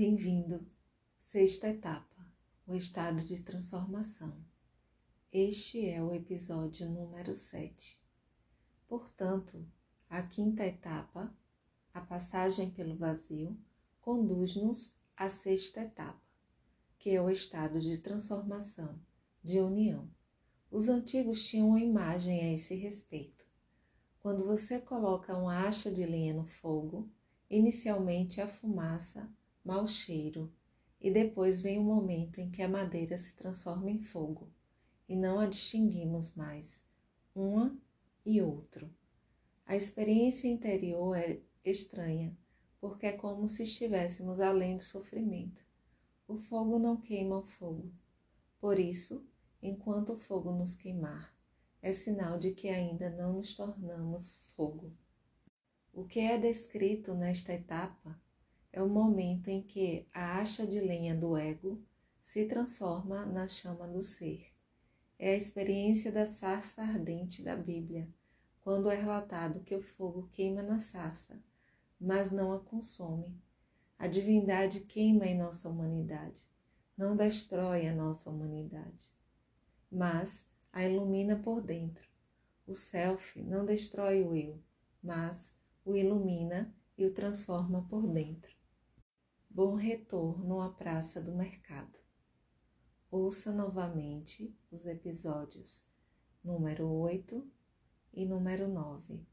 Bem-vindo, sexta etapa, o estado de transformação. Este é o episódio número 7. Portanto, a quinta etapa, a passagem pelo vazio, conduz-nos à sexta etapa, que é o estado de transformação, de união. Os antigos tinham uma imagem a esse respeito. Quando você coloca uma acha de lenha no fogo, inicialmente a fumaça, mau cheiro, e depois vem o momento em que a madeira se transforma em fogo, e não a distinguimos mais, uma e outro. A experiência interior é estranha, porque é como se estivéssemos além do sofrimento. O fogo não queima o fogo. Por isso, enquanto o fogo nos queimar, é sinal de que ainda não nos tornamos fogo. O que é descrito nesta etapa é o momento em que a acha de lenha do ego se transforma na chama do ser. É a experiência da sarça ardente da Bíblia, quando é relatado que o fogo queima na sarça, mas não a consome. A divindade queima em nossa humanidade, não destrói a nossa humanidade, mas a ilumina por dentro. O self não destrói o eu, mas o ilumina e o transforma por dentro. Bom retorno à Praça do Mercado. Ouça novamente os episódios número 8 e número 9.